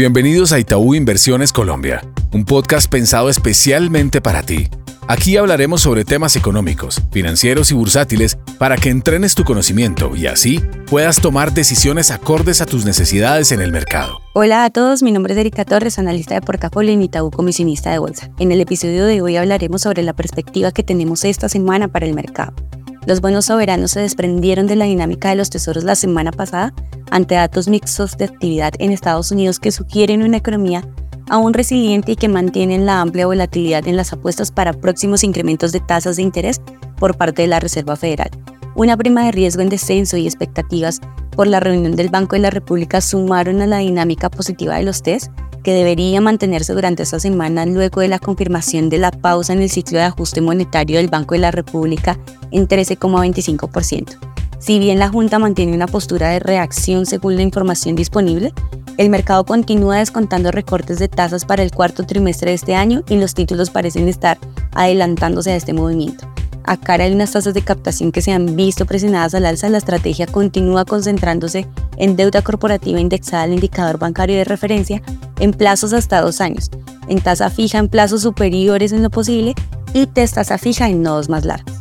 Bienvenidos a Itaú Inversiones Colombia, un podcast pensado especialmente para ti. Aquí hablaremos sobre temas económicos, financieros y bursátiles para que entrenes tu conocimiento y así puedas tomar decisiones acordes a tus necesidades en el mercado. Hola a todos, mi nombre es Erika Torres, analista de portafolio en Itaú Comisionista de Bolsa. En el episodio de hoy hablaremos sobre la perspectiva que tenemos esta semana para el mercado. Los bonos soberanos se desprendieron de la dinámica de los tesoros la semana pasada ante datos mixtos de actividad en Estados Unidos que sugieren una economía aún resiliente y que mantienen la amplia volatilidad en las apuestas para próximos incrementos de tasas de interés por parte de la Reserva Federal. Una prima de riesgo en descenso y expectativas por la reunión del Banco de la República sumaron a la dinámica positiva de los test que debería mantenerse durante esta semana luego de la confirmación de la pausa en el ciclo de ajuste monetario del Banco de la República en 13,25%. Si bien la Junta mantiene una postura de reacción según la información disponible, el mercado continúa descontando recortes de tasas para el cuarto trimestre de este año y los títulos parecen estar adelantándose a este movimiento. A cara de unas tasas de captación que se han visto presionadas al alza, la estrategia continúa concentrándose en deuda corporativa indexada al indicador bancario de referencia en plazos hasta dos años, en tasa fija en plazos superiores en lo posible y tasa fija en nodos más largos.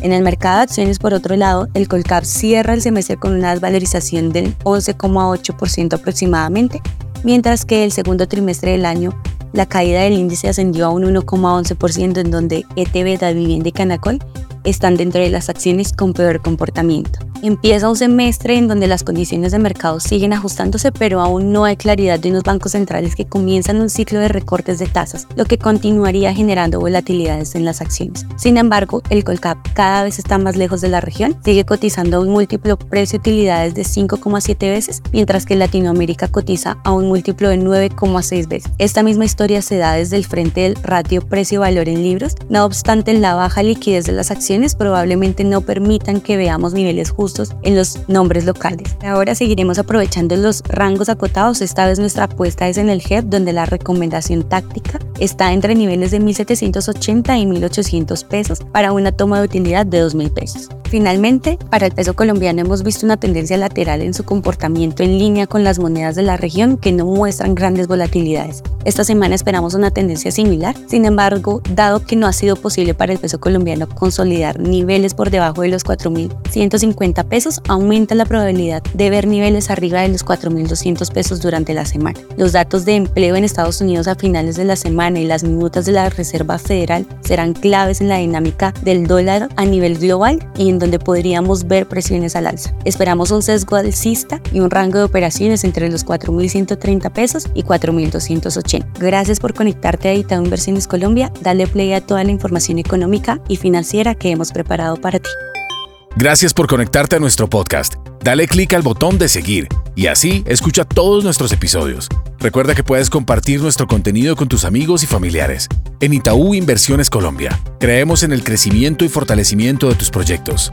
En el mercado de acciones, por otro lado, el Colcap cierra el semestre con una desvalorización del 11,8% aproximadamente, mientras que el segundo trimestre del año la caída del índice ascendió a un 1,11% en donde ETB, Da Vivienda y Canacol están dentro de las acciones con peor comportamiento. Empieza un semestre en donde las condiciones de mercado siguen ajustándose, pero aún no hay claridad de unos bancos centrales que comienzan un ciclo de recortes de tasas, lo que continuaría generando volatilidades en las acciones. Sin embargo, el Colcap cada vez está más lejos de la región, sigue cotizando a un múltiplo precio-utilidades de 5,7 veces, mientras que Latinoamérica cotiza a un múltiplo de 9,6 veces. Esta misma historia se da desde el frente del ratio precio-valor en libros, no obstante la baja liquidez de las acciones probablemente no permitan que veamos niveles justos en los nombres locales. Ahora seguiremos aprovechando los rangos acotados. Esta vez nuestra apuesta es en el HEP, donde la recomendación táctica está entre niveles de 1.780 y 1.800 pesos para una toma de utilidad de 2.000 pesos. Finalmente, para el peso colombiano hemos visto una tendencia lateral en su comportamiento en línea con las monedas de la región que no muestran grandes volatilidades. Esta semana esperamos una tendencia similar, sin embargo, dado que no ha sido posible para el peso colombiano consolidar niveles por debajo de los 4.150 pesos, aumenta la probabilidad de ver niveles arriba de los 4.200 pesos durante la semana. Los datos de empleo en Estados Unidos a finales de la semana y las minutas de la Reserva Federal serán claves en la dinámica del dólar a nivel global y en donde podríamos ver presiones al alza. Esperamos un sesgo alcista y un rango de operaciones entre los 4.130 pesos y 4.280. Gracias por conectarte a Itaú Inversiones Colombia. Dale play a toda la información económica y financiera que hemos preparado para ti. Gracias por conectarte a nuestro podcast. Dale clic al botón de seguir y así escucha todos nuestros episodios. Recuerda que puedes compartir nuestro contenido con tus amigos y familiares. En Itaú Inversiones Colombia, creemos en el crecimiento y fortalecimiento de tus proyectos.